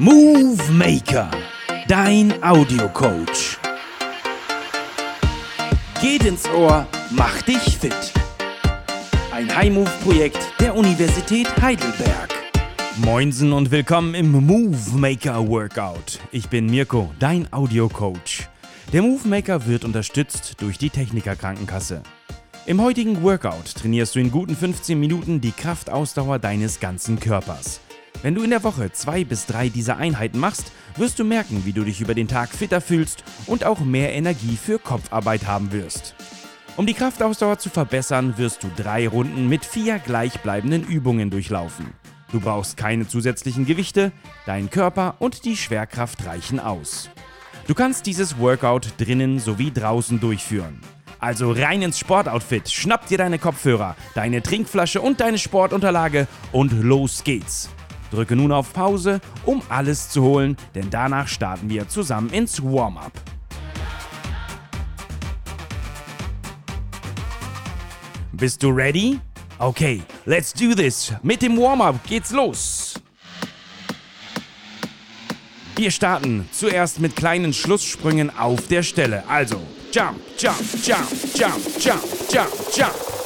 Movie Maker, dein Audiocoach. Geht ins Ohr, mach dich fit. Ein High-Move-Projekt der Universität Heidelberg. Moinsen und willkommen im Move Maker Workout. Ich bin Mirko, dein Audiocoach. Der Move Maker wird unterstützt durch die Techniker Krankenkasse. Im heutigen Workout trainierst du in guten 15 Minuten die Kraftausdauer deines ganzen Körpers. Wenn du in der Woche zwei bis drei dieser Einheiten machst, wirst du merken, wie du dich über den Tag fitter fühlst und auch mehr Energie für Kopfarbeit haben wirst. Um die Kraftausdauer zu verbessern, wirst du drei Runden mit vier gleichbleibenden Übungen durchlaufen. Du brauchst keine zusätzlichen Gewichte, dein Körper und die Schwerkraft reichen aus. Du kannst dieses Workout drinnen sowie draußen durchführen. Also rein ins Sportoutfit, schnapp dir deine Kopfhörer, deine Trinkflasche und deine Sportunterlage und los geht's. Drücke nun auf Pause, um alles zu holen, denn danach starten wir zusammen ins Warm-up. Bist du ready? Okay, let's do this. Mit dem Warm-up geht's los. Wir starten zuerst mit kleinen Schlusssprüngen auf der Stelle. Also, jump, jump, jump, jump, jump, jump, jump.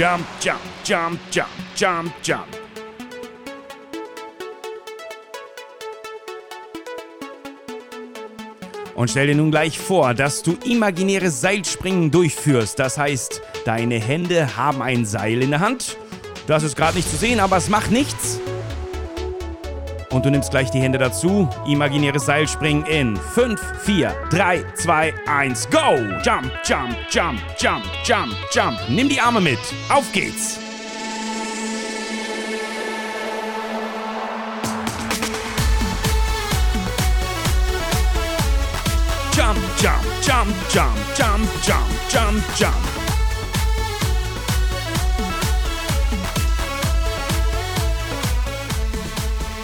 Jump, jump, jump, jump, jump, jump. Und stell dir nun gleich vor, dass du imaginäres Seilspringen durchführst. Das heißt, deine Hände haben ein Seil in der Hand. Das ist gerade nicht zu sehen, aber es macht nichts. Und du nimmst gleich die Hände dazu. Imaginäres Seilspringen in 5, 4, 3, 2, 1, go! Jump, jump, jump, jump, jump, jump. Nimm die Arme mit. Auf geht's! Jump, jump, jump, jump, jump, jump, jump, jump.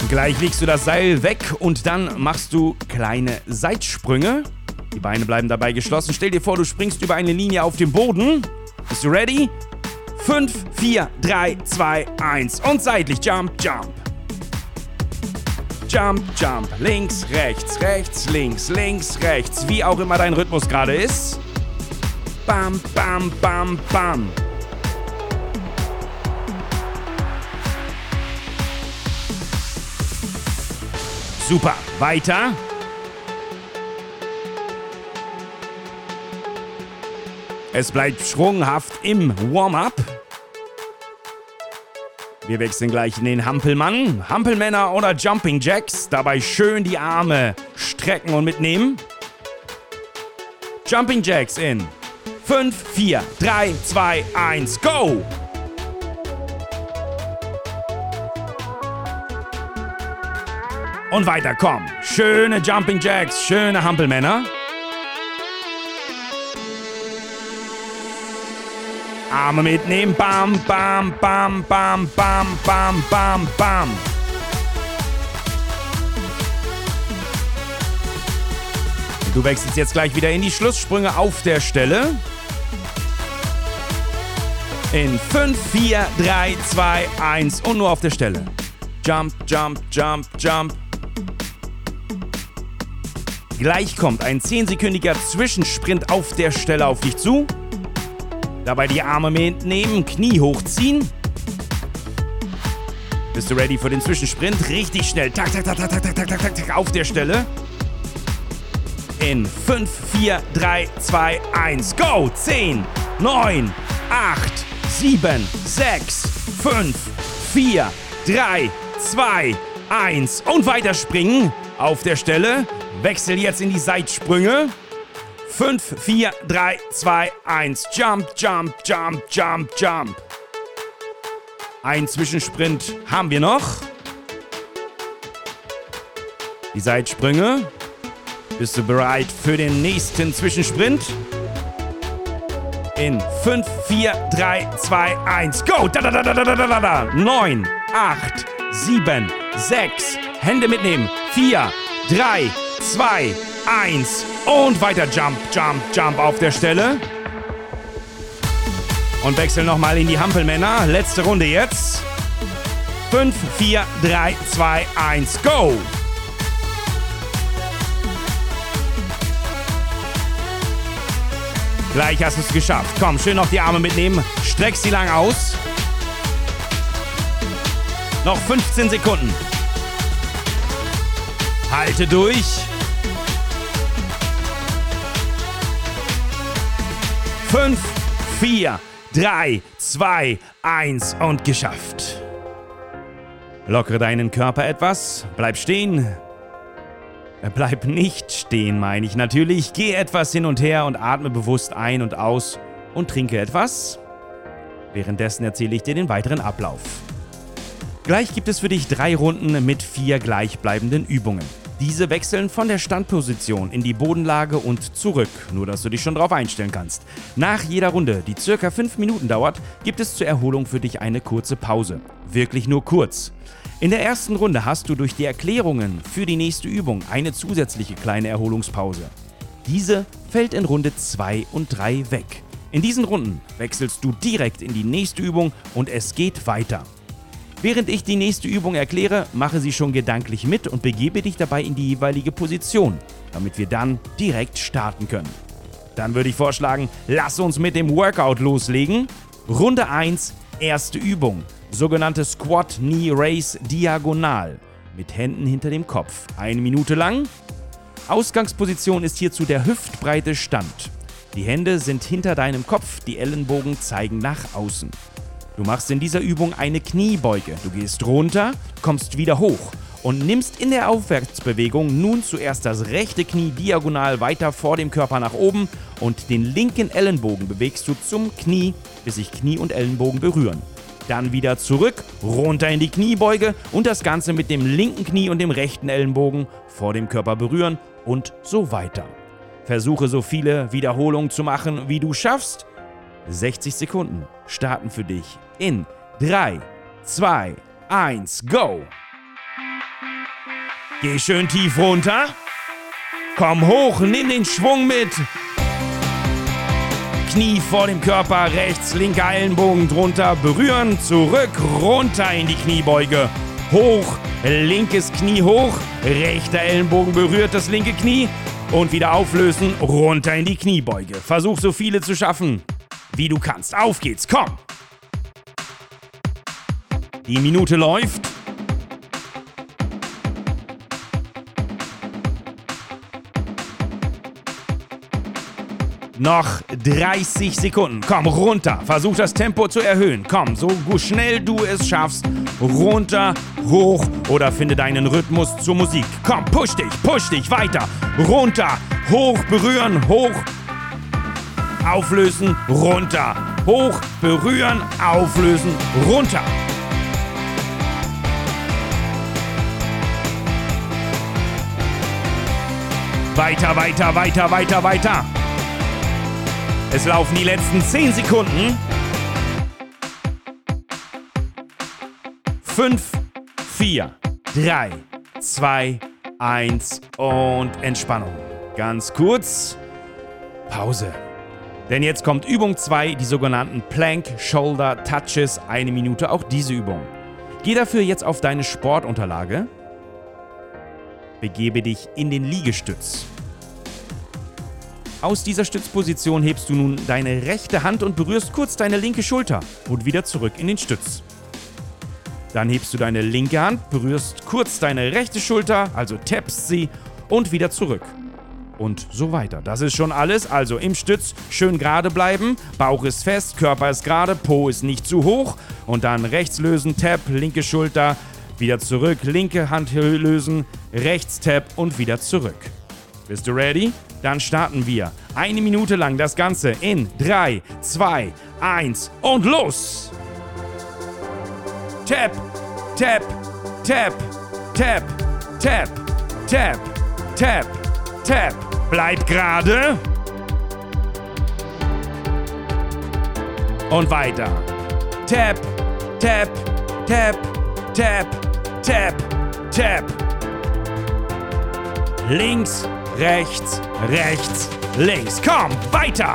Gleich legst du das Seil weg und dann machst du kleine Seitsprünge. Die Beine bleiben dabei geschlossen. Stell dir vor, du springst über eine Linie auf dem Boden. Bist du ready? 5, 4, 3, 2, 1 und seitlich. Jump, jump. Jump, jump. Links, rechts, rechts, links, links, rechts. Wie auch immer dein Rhythmus gerade ist. Bam, bam, bam, bam. Super. Weiter. Es bleibt schwunghaft im Warm-up. Wir wechseln gleich in den Hampelmann, Hampelmänner oder Jumping Jacks. Dabei schön die Arme strecken und mitnehmen. Jumping Jacks in 5, 4, 3, 2, 1, go! Und weiter, komm. Schöne Jumping Jacks, schöne Hampelmänner. Arme mitnehmen. Bam, bam, bam, bam, bam, bam, bam, bam. Du wechselst jetzt gleich wieder in die Schlusssprünge auf der Stelle. In 5, 4, 3, 2, 1 und nur auf der Stelle. Jump, jump, jump, jump. Gleich kommt ein 10-sekündiger Zwischensprint auf der Stelle auf dich zu. Dabei die Arme mitnehmen, Knie hochziehen. Bist du ready für den Zwischensprint? Richtig schnell. Tak, tak, tak, tak, tak, tak, tak, tak, tak, auf der Stelle. In 5, 4, 3, 2, 1, go! 10, 9, 8, 7, 6, 5, 4, 3, 2, 1 und weiterspringen auf der Stelle. Wechsel jetzt in die Seitsprünge. 5, 4, 3, 2, 1. Jump, jump, jump, jump, jump. Ein Zwischensprint haben wir noch. Die Seitsprünge. Bist du bereit für den nächsten Zwischensprint? In 5, 4, 3, 2, 1, go! Da, da, da, da, da, da, da, da. 9, 8, 7, 6, Hände mitnehmen. 4, 3, 2, 1 und weiter Jump, Jump, Jump auf der Stelle. Und wechsel nochmal in die Hampelmänner. Letzte Runde jetzt. 5, 4, 3, 2, 1, go! Gleich hast du es geschafft. Komm, schön noch die Arme mitnehmen. Streck sie lang aus. Noch 15 Sekunden. Halte durch. Fünf, vier, drei, zwei, eins und geschafft. Lockere deinen Körper etwas, bleib stehen, äh, bleib nicht stehen, meine ich natürlich. Geh etwas hin und her und atme bewusst ein und aus und trinke etwas. Währenddessen erzähle ich dir den weiteren Ablauf. Gleich gibt es für dich drei Runden mit vier gleichbleibenden Übungen. Diese wechseln von der Standposition in die Bodenlage und zurück, nur dass du dich schon darauf einstellen kannst. Nach jeder Runde, die circa 5 Minuten dauert, gibt es zur Erholung für dich eine kurze Pause. Wirklich nur kurz. In der ersten Runde hast du durch die Erklärungen für die nächste Übung eine zusätzliche kleine Erholungspause. Diese fällt in Runde 2 und 3 weg. In diesen Runden wechselst du direkt in die nächste Übung und es geht weiter. Während ich die nächste Übung erkläre, mache sie schon gedanklich mit und begebe dich dabei in die jeweilige Position, damit wir dann direkt starten können. Dann würde ich vorschlagen, lass uns mit dem Workout loslegen. Runde 1, erste Übung, sogenannte Squat Knee Race Diagonal mit Händen hinter dem Kopf. Eine Minute lang. Ausgangsposition ist hierzu der hüftbreite Stand. Die Hände sind hinter deinem Kopf, die Ellenbogen zeigen nach außen. Du machst in dieser Übung eine Kniebeuge. Du gehst runter, kommst wieder hoch und nimmst in der Aufwärtsbewegung nun zuerst das rechte Knie diagonal weiter vor dem Körper nach oben und den linken Ellenbogen bewegst du zum Knie, bis sich Knie und Ellenbogen berühren. Dann wieder zurück, runter in die Kniebeuge und das Ganze mit dem linken Knie und dem rechten Ellenbogen vor dem Körper berühren und so weiter. Versuche so viele Wiederholungen zu machen, wie du schaffst. 60 Sekunden starten für dich in 3, 2, 1, go! Geh schön tief runter. Komm hoch, nimm den Schwung mit. Knie vor dem Körper, rechts, linker Ellenbogen drunter, berühren, zurück, runter in die Kniebeuge. Hoch, linkes Knie hoch, rechter Ellenbogen berührt das linke Knie und wieder auflösen, runter in die Kniebeuge. Versuch so viele zu schaffen, wie du kannst. Auf geht's, komm! Die Minute läuft. Noch 30 Sekunden. Komm runter. Versuch das Tempo zu erhöhen. Komm, so schnell du es schaffst. Runter, hoch oder finde deinen Rhythmus zur Musik. Komm, push dich, push dich weiter. Runter, hoch, berühren, hoch. Auflösen, runter. Hoch, berühren, auflösen, runter. Weiter, weiter, weiter, weiter, weiter. Es laufen die letzten 10 Sekunden. 5, 4, 3, 2, 1 und Entspannung. Ganz kurz. Pause. Denn jetzt kommt Übung 2, die sogenannten Plank Shoulder Touches. Eine Minute auch diese Übung. Geh dafür jetzt auf deine Sportunterlage Begebe dich in den Liegestütz. Aus dieser Stützposition hebst du nun deine rechte Hand und berührst kurz deine linke Schulter und wieder zurück in den Stütz. Dann hebst du deine linke Hand, berührst kurz deine rechte Schulter, also tappst sie und wieder zurück. Und so weiter. Das ist schon alles. Also im Stütz schön gerade bleiben, Bauch ist fest, Körper ist gerade, Po ist nicht zu hoch und dann rechts lösen, Tap, linke Schulter, wieder zurück, linke Hand lösen, rechts Tap und wieder zurück. Bist du ready? Dann starten wir. Eine Minute lang das Ganze in 3, 2, 1 und los! Tap, tap, tap, tap, tap, tap, tap, tap. Bleib gerade. Und weiter. Tap, tap, tap, tap, Tap, Tap. Links, rechts, rechts, links. Komm, weiter.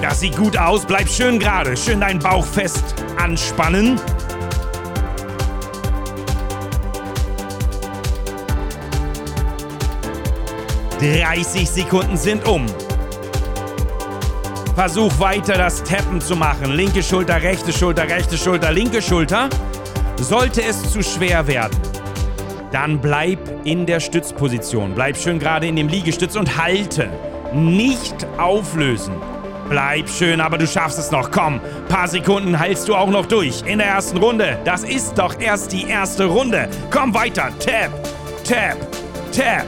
Das sieht gut aus. Bleib schön gerade. Schön deinen Bauch fest anspannen. Dreißig Sekunden sind um. Versuch weiter das Tappen zu machen. Linke Schulter, rechte Schulter, rechte Schulter, linke Schulter. Sollte es zu schwer werden, dann bleib in der Stützposition. Bleib schön gerade in dem Liegestütz und halte. Nicht auflösen. Bleib schön, aber du schaffst es noch. Komm, paar Sekunden heilst du auch noch durch. In der ersten Runde. Das ist doch erst die erste Runde. Komm weiter. Tap, tap, tap.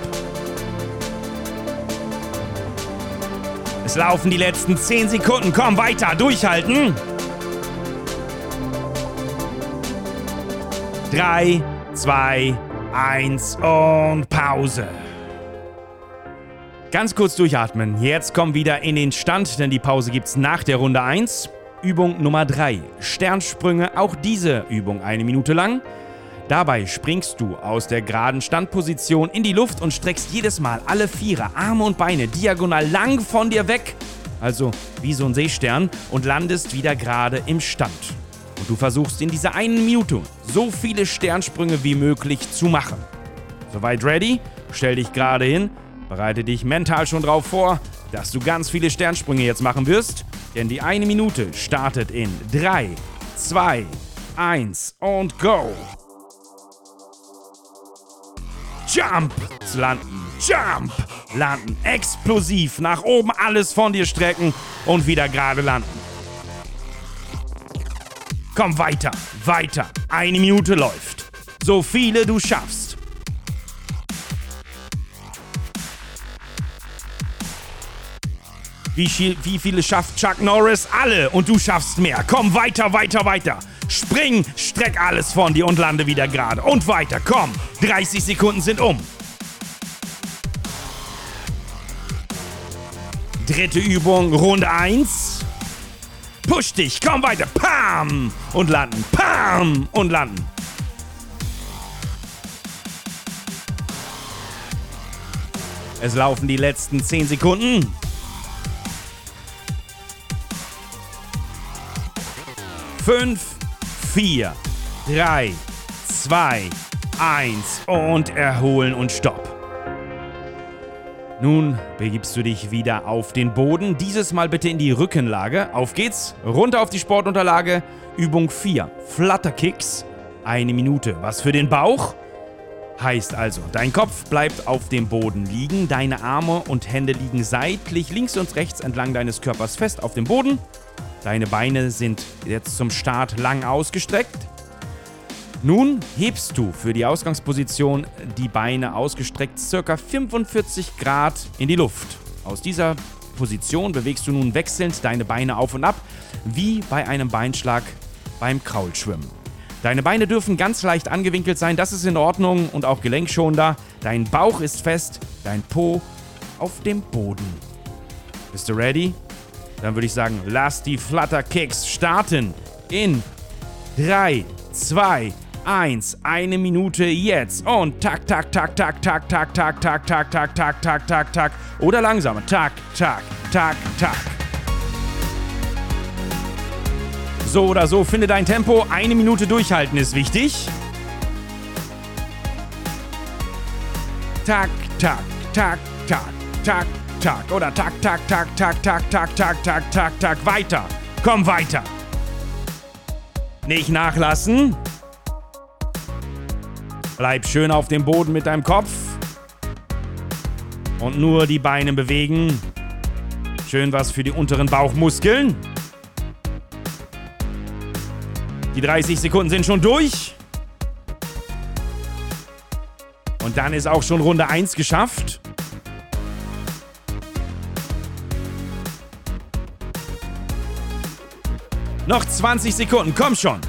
Es laufen die letzten 10 Sekunden. Komm weiter. Durchhalten. 3, 2, 1 und Pause. Ganz kurz durchatmen. Jetzt komm wieder in den Stand, denn die Pause gibt's nach der Runde 1. Übung Nummer 3. Sternsprünge, auch diese Übung eine Minute lang. Dabei springst du aus der geraden Standposition in die Luft und streckst jedes Mal alle Vierer, Arme und Beine diagonal lang von dir weg, also wie so ein Seestern, und landest wieder gerade im Stand. Und du versuchst in dieser einen Minute so viele Sternsprünge wie möglich zu machen. Soweit ready? Stell dich gerade hin Bereite dich mental schon drauf vor, dass du ganz viele Sternsprünge jetzt machen wirst, denn die eine Minute startet in 3, 2, 1 und go! Jump! Landen, Jump! Landen, explosiv, nach oben alles von dir strecken und wieder gerade landen. Komm weiter, weiter. Eine Minute läuft. So viele du schaffst. Wie, wie viele schafft Chuck Norris? Alle. Und du schaffst mehr. Komm weiter, weiter, weiter. Spring, streck alles von dir und lande wieder gerade. Und weiter, komm. 30 Sekunden sind um. Dritte Übung, Runde 1. Push dich, komm weiter. Pam! Und landen. Pam! Und landen. Es laufen die letzten 10 Sekunden. 5, 4, 3, 2, 1 und erholen und stopp. Nun begibst du dich wieder auf den Boden, dieses Mal bitte in die Rückenlage. Auf geht's, runter auf die Sportunterlage. Übung 4, Flutterkicks. Eine Minute. Was für den Bauch? Heißt also, dein Kopf bleibt auf dem Boden liegen, deine Arme und Hände liegen seitlich links und rechts entlang deines Körpers fest auf dem Boden. Deine Beine sind jetzt zum Start lang ausgestreckt. Nun hebst du für die Ausgangsposition die Beine ausgestreckt circa 45 Grad in die Luft. Aus dieser Position bewegst du nun wechselnd deine Beine auf und ab, wie bei einem Beinschlag beim Kraulschwimmen. Deine Beine dürfen ganz leicht angewinkelt sein, das ist in Ordnung und auch gelenkschonender. Dein Bauch ist fest, dein Po auf dem Boden. Bist du ready? Dann würde ich sagen, lass die Flutter Kicks starten in 3, 2, 1, eine Minute jetzt. Und tak, tak, tak, tak, tak, tak, tak, tak, tak, tak, tak, tak, tak, tak. Oder langsamer. Tak, tak, tak, tak. So oder so, finde dein Tempo. Eine Minute durchhalten ist wichtig. Tak, tak, tak, tak, tak, tak oder tak, tak, tak, tak, tak, tak, tak, tak, tak, tak, weiter. Komm weiter. Nicht nachlassen. Bleib schön auf dem Boden mit deinem Kopf. Und nur die Beine bewegen. Schön was für die unteren Bauchmuskeln. Die 30 Sekunden sind schon durch. Und dann ist auch schon Runde 1 geschafft. Noch 20 Sekunden, komm schon.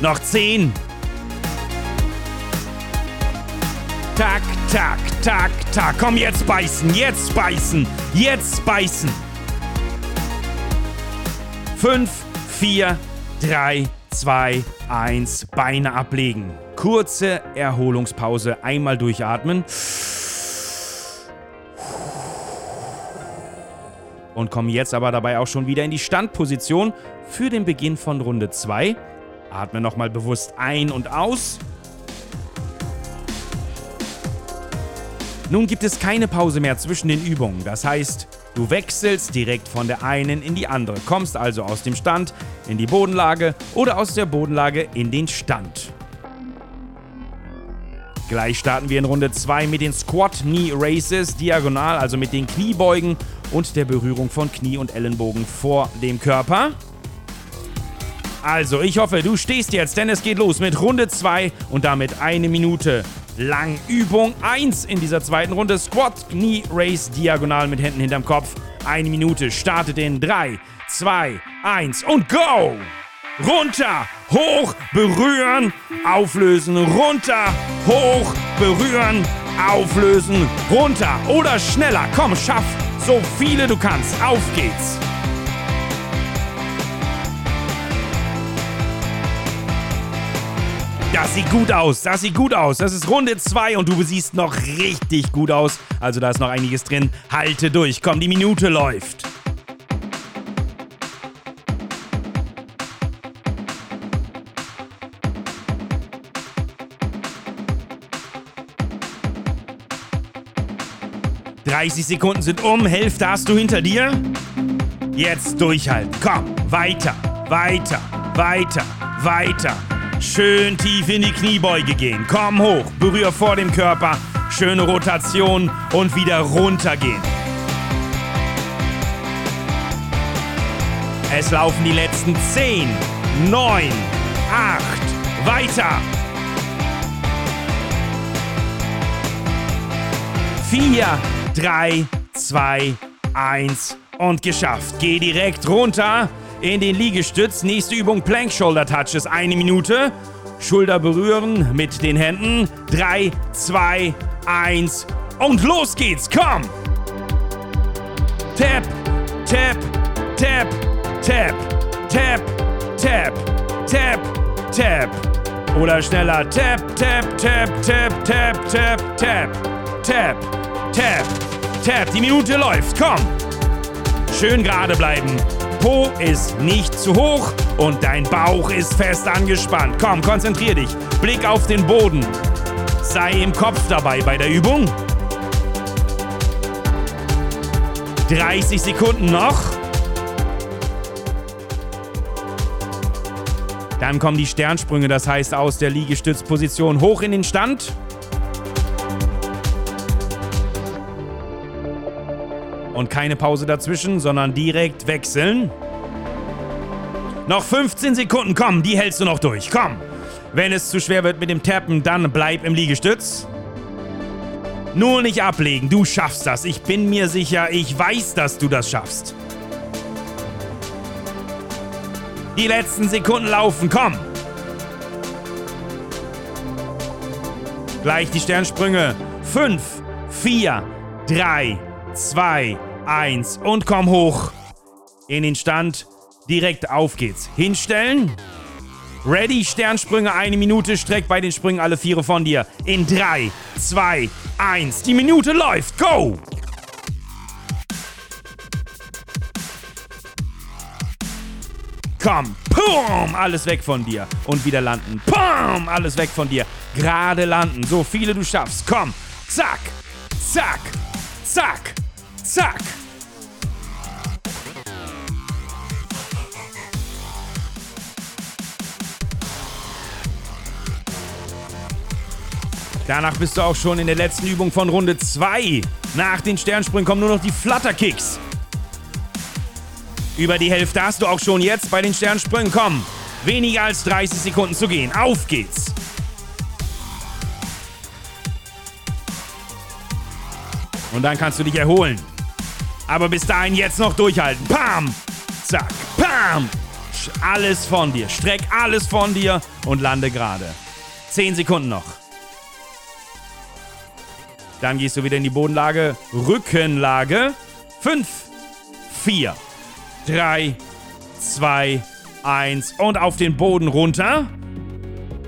Noch 10. Tak, tak, tak, tak. Komm, jetzt beißen, jetzt beißen, jetzt beißen. 5, 4, 3, 2, 1, Beine ablegen. Kurze Erholungspause, einmal durchatmen. Und kommen jetzt aber dabei auch schon wieder in die Standposition für den Beginn von Runde 2. Atme nochmal bewusst ein und aus. Nun gibt es keine Pause mehr zwischen den Übungen. Das heißt, du wechselst direkt von der einen in die andere, kommst also aus dem Stand in die Bodenlage oder aus der Bodenlage in den Stand. Gleich starten wir in Runde 2 mit den Squat Knee Races, diagonal, also mit den Kniebeugen und der Berührung von Knie und Ellenbogen vor dem Körper. Also, ich hoffe, du stehst jetzt, denn es geht los mit Runde 2 und damit eine Minute lang Übung 1 in dieser zweiten Runde. Squat Knee Race diagonal mit Händen hinterm Kopf. Eine Minute startet in 3, 2, 1 und go! runter, hoch, berühren, auflösen, runter, hoch, berühren, auflösen, runter oder schneller. Komm, schaff so viele du kannst. Auf geht's. Das sieht gut aus, das sieht gut aus. Das ist Runde 2 und du siehst noch richtig gut aus. Also da ist noch einiges drin. Halte durch, komm, die Minute läuft. 30 Sekunden sind um, Hälfte hast du hinter dir. Jetzt durchhalten. Komm, weiter, weiter, weiter, weiter. Schön tief in die Kniebeuge gehen. Komm hoch, berühr vor dem Körper. Schöne Rotation und wieder runtergehen. Es laufen die letzten 10, 9, 8, weiter. 4, 3, 2, 1 und geschafft. Geh direkt runter in den Liegestütz. Nächste Übung Plank Shoulder Touches. Eine Minute. Schulter berühren mit den Händen. 3, 2, 1 und los geht's. Komm! Tap, tap, tap, tap, tap, tap, tap, tap. Oder schneller. Tap, tap, tap, tap, tap, tap, tap, tap. Tap, tap, die Minute läuft, komm. Schön gerade bleiben. Po ist nicht zu hoch und dein Bauch ist fest angespannt. Komm, konzentrier dich. Blick auf den Boden. Sei im Kopf dabei bei der Übung. 30 Sekunden noch. Dann kommen die Sternsprünge, das heißt aus der Liegestützposition hoch in den Stand. Und keine Pause dazwischen, sondern direkt wechseln. Noch 15 Sekunden, komm, die hältst du noch durch, komm. Wenn es zu schwer wird mit dem Tappen, dann bleib im Liegestütz. Nur nicht ablegen, du schaffst das. Ich bin mir sicher, ich weiß, dass du das schaffst. Die letzten Sekunden laufen, komm. Gleich die Sternsprünge. 5, 4, 3, 2, 1 und komm hoch. In den Stand. Direkt auf geht's. Hinstellen. Ready, Sternsprünge, eine Minute. Streck bei den Sprüngen alle Viere von dir. In 3, 2, 1. Die Minute läuft. Go! Komm, pum, alles weg von dir. Und wieder landen. Pum, alles weg von dir. Gerade landen. So viele du schaffst. Komm, zack, zack, zack. Zack. Danach bist du auch schon in der letzten Übung von Runde 2. Nach den Sternsprüngen kommen nur noch die Flutterkicks. Über die Hälfte hast du auch schon jetzt bei den Sternsprüngen. Komm, weniger als 30 Sekunden zu gehen. Auf geht's. Und dann kannst du dich erholen. Aber bis dahin jetzt noch durchhalten. Pam! Zack. Pam! Alles von dir. Streck alles von dir und lande gerade. Zehn Sekunden noch. Dann gehst du wieder in die Bodenlage. Rückenlage. Fünf, vier, drei, zwei, eins und auf den Boden runter.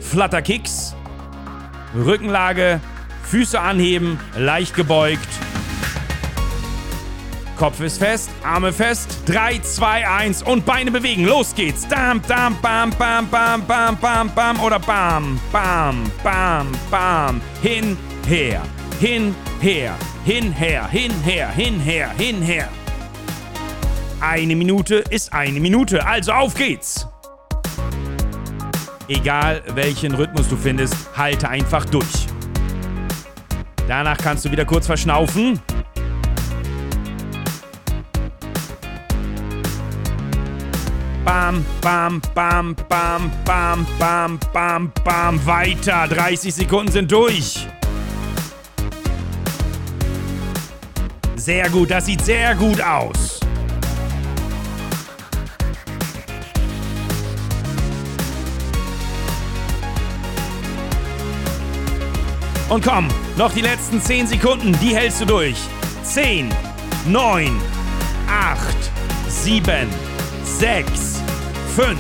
Flatterkicks. Rückenlage, Füße anheben, leicht gebeugt. Kopf ist fest, Arme fest. 3, 2, 1 und Beine bewegen. Los geht's. Dam, dam, bam, bam, bam, bam, bam, bam oder bam, bam, bam, bam. Hin, her, hin, her, hin, her, hin, her, hin, her, hin, her. Eine Minute ist eine Minute, also auf geht's. Egal welchen Rhythmus du findest, halte einfach durch. Danach kannst du wieder kurz verschnaufen. Bam, bam, bam, bam, bam, bam, bam, bam. Weiter. 30 Sekunden sind durch. Sehr gut, das sieht sehr gut aus. Und komm, noch die letzten 10 Sekunden, die hältst du durch. 10, 9, 8, 7, 6, 5,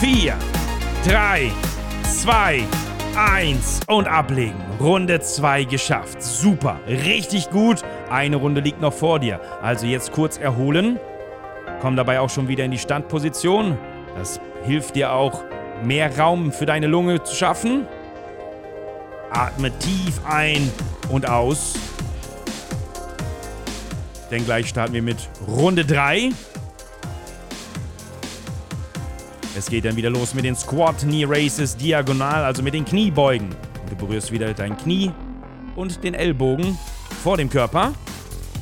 4, 3, 2, 1 und ablegen. Runde 2 geschafft. Super, richtig gut. Eine Runde liegt noch vor dir. Also jetzt kurz erholen. Komm dabei auch schon wieder in die Standposition. Das hilft dir auch, mehr Raum für deine Lunge zu schaffen. Atme tief ein und aus. Denn gleich starten wir mit Runde 3. Es geht dann wieder los mit den Squat Knee Races diagonal, also mit den Kniebeugen. Du berührst wieder dein Knie und den Ellbogen vor dem Körper.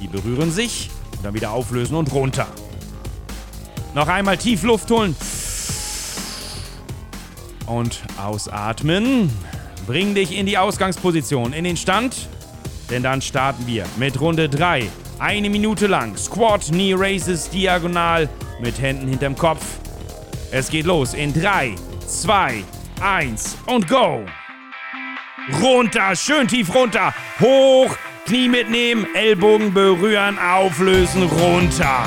Die berühren sich und dann wieder auflösen und runter. Noch einmal tief Luft holen. Und ausatmen. Bring dich in die Ausgangsposition, in den Stand. Denn dann starten wir mit Runde 3. Eine Minute lang. Squat, Knee Races diagonal mit Händen hinterm Kopf. Es geht los in 3, 2, 1 und go. Runter, schön tief runter. Hoch, Knie mitnehmen, Ellbogen berühren, auflösen, runter.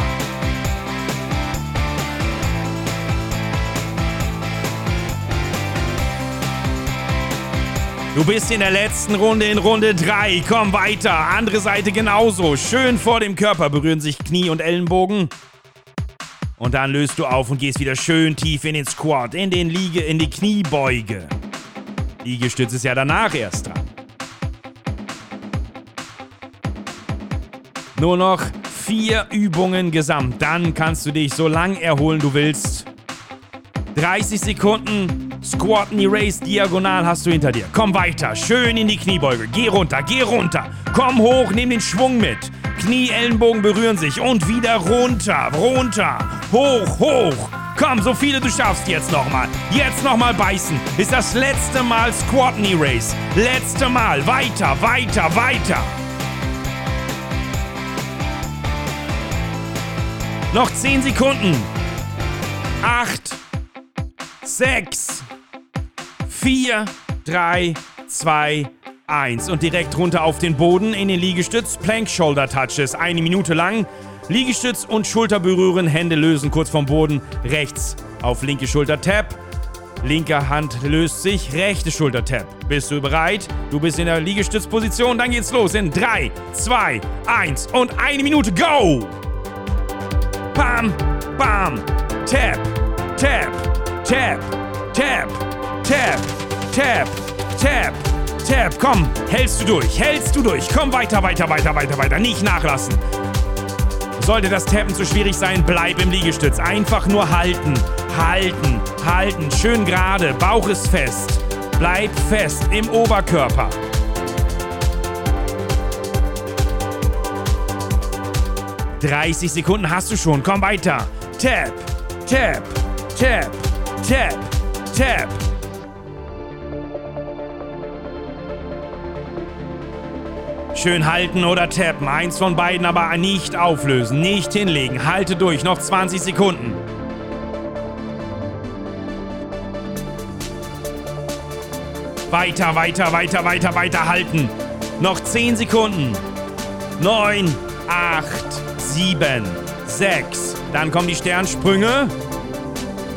Du bist in der letzten Runde in Runde 3. Komm weiter. Andere Seite genauso. Schön vor dem Körper berühren sich Knie und Ellenbogen. Und dann löst du auf und gehst wieder schön tief in den Squat, in den Liege, in die Kniebeuge. Liegestütz ist ja danach erst dran. Nur noch vier Übungen gesamt. Dann kannst du dich so lang erholen du willst. 30 Sekunden Squat Knee Race diagonal hast du hinter dir. Komm weiter, schön in die Kniebeuge. Geh runter, geh runter. Komm hoch, nimm den Schwung mit. Knie, Ellenbogen berühren sich und wieder runter, runter, hoch, hoch. Komm, so viele du schaffst jetzt nochmal. Jetzt nochmal beißen. Ist das letzte Mal Squat Knee Race. Letzte Mal. Weiter, weiter, weiter. Noch 10 Sekunden. 8, 6, 4, 3, 2, 1. 1 und direkt runter auf den Boden in den Liegestütz, Plank Shoulder Touches, eine Minute lang. Liegestütz und Schulter berühren, Hände lösen kurz vom Boden, rechts auf linke Schulter Tap. Linke Hand löst sich, rechte Schulter Tap. Bist du bereit? Du bist in der Liegestützposition, dann geht's los in 3, 2, 1 und eine Minute, go! Bam, bam, tap, tap, tap, tap, tap, tap, tap. tap. Komm, hältst du durch, hältst du durch. Komm weiter, weiter, weiter, weiter, weiter. Nicht nachlassen. Sollte das Tappen zu schwierig sein, bleib im Liegestütz. Einfach nur halten, halten, halten. Schön gerade, Bauch ist fest. Bleib fest im Oberkörper. 30 Sekunden hast du schon. Komm weiter. Tap, tap, tap, tap, tap. Schön halten oder tappen. Eins von beiden aber nicht auflösen, nicht hinlegen. Halte durch. Noch 20 Sekunden. Weiter, weiter, weiter, weiter, weiter halten. Noch 10 Sekunden. 9, 8, 7, 6. Dann kommen die Sternsprünge.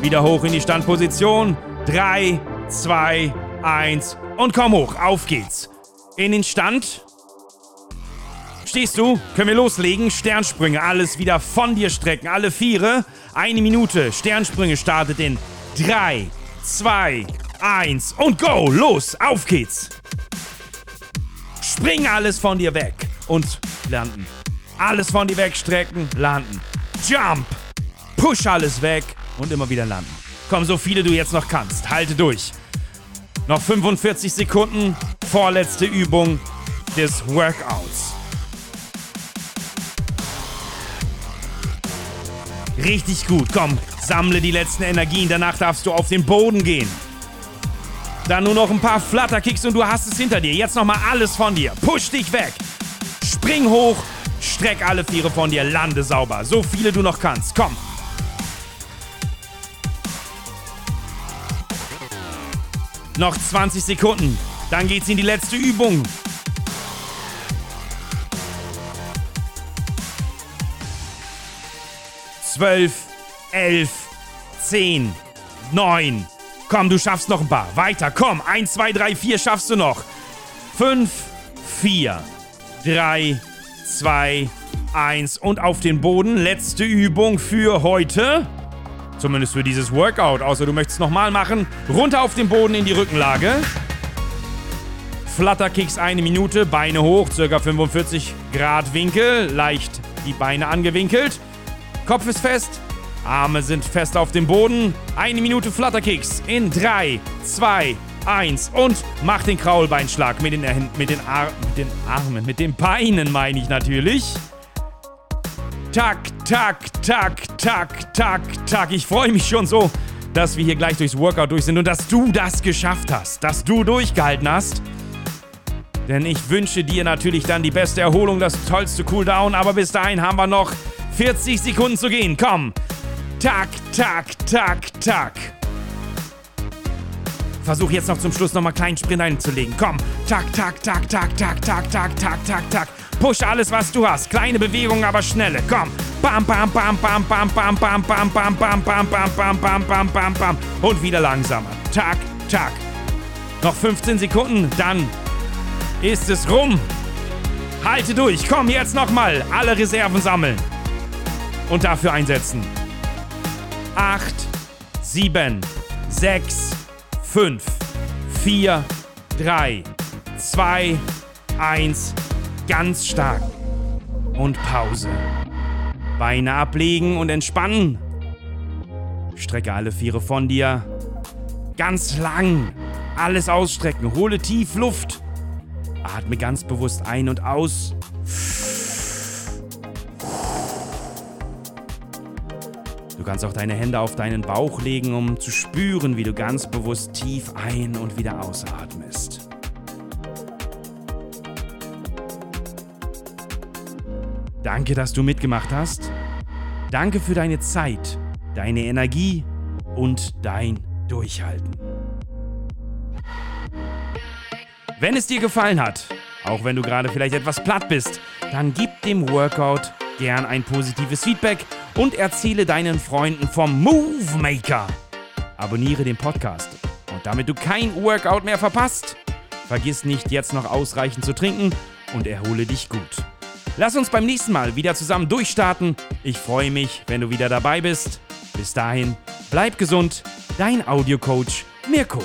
Wieder hoch in die Standposition. 3, 2, 1 und komm hoch. Auf geht's. In den Stand. Stehst du? Können wir loslegen? Sternsprünge, alles wieder von dir strecken. Alle Viere. Eine Minute. Sternsprünge startet in 3, 2, 1 und go. Los, auf geht's. Spring alles von dir weg und landen. Alles von dir wegstrecken, landen. Jump. Push alles weg und immer wieder landen. Komm, so viele du jetzt noch kannst. Halte durch. Noch 45 Sekunden. Vorletzte Übung des Workouts. Richtig gut. Komm, sammle die letzten Energien. Danach darfst du auf den Boden gehen. Dann nur noch ein paar Flatterkicks und du hast es hinter dir. Jetzt nochmal alles von dir. Push dich weg. Spring hoch. Streck alle Viere von dir. Lande sauber. So viele du noch kannst. Komm. Noch 20 Sekunden. Dann geht's in die letzte Übung. Zwölf, elf, zehn, neun. Komm, du schaffst noch ein paar. Weiter, komm. Eins, zwei, drei, vier schaffst du noch. Fünf, vier, drei, zwei, eins. Und auf den Boden. Letzte Übung für heute. Zumindest für dieses Workout. Außer du möchtest es nochmal machen. Runter auf den Boden in die Rückenlage. Flatterkicks eine Minute, Beine hoch, circa 45 Grad Winkel, leicht die Beine angewinkelt. Kopf ist fest, Arme sind fest auf dem Boden. Eine Minute Flatterkicks in 3, 2, 1 und mach den Kraulbeinschlag mit den, mit den, Ar mit den Armen, mit den Beinen meine ich natürlich. Tak, tak, tak, tak, tak, tak. Ich freue mich schon so, dass wir hier gleich durchs Workout durch sind und dass du das geschafft hast, dass du durchgehalten hast. Denn ich wünsche dir natürlich dann die beste Erholung, das tollste Cooldown, aber bis dahin haben wir noch 40 Sekunden zu gehen. Komm. Tak, tak, tak, tak. Versuch jetzt noch zum Schluss nochmal einen kleinen Sprint einzulegen. Komm. Tak, tak, tak, tak, tak, tak, tak, tak, tak, tak. Push alles, was du hast. Kleine Bewegungen, aber schnelle. Komm. Bam, bam, bam, bam, bam, bam, bam, bam, bam, bam, bam, bam, bam, bam, bam, bam, bam. Und wieder langsamer. Tak, tak. Noch 15 Sekunden, dann ist es rum. Halte durch. Komm, jetzt nochmal. Alle Reserven sammeln. Und dafür einsetzen. 8, 7, 6, 5, 4, 3, 2, 1. Ganz stark. Und Pause. Beine ablegen und entspannen. Strecke alle Viere von dir. Ganz lang. Alles ausstrecken. Hole tief Luft. Atme ganz bewusst ein und aus. Du kannst auch deine Hände auf deinen Bauch legen, um zu spüren, wie du ganz bewusst tief ein- und wieder ausatmest. Danke, dass du mitgemacht hast. Danke für deine Zeit, deine Energie und dein Durchhalten. Wenn es dir gefallen hat, auch wenn du gerade vielleicht etwas platt bist, dann gib dem Workout gern ein positives Feedback und erzähle deinen Freunden vom Move Maker. Abonniere den Podcast und damit du kein Workout mehr verpasst, vergiss nicht jetzt noch ausreichend zu trinken und erhole dich gut. Lass uns beim nächsten Mal wieder zusammen durchstarten. Ich freue mich, wenn du wieder dabei bist. Bis dahin, bleib gesund, dein Audiocoach Mirko.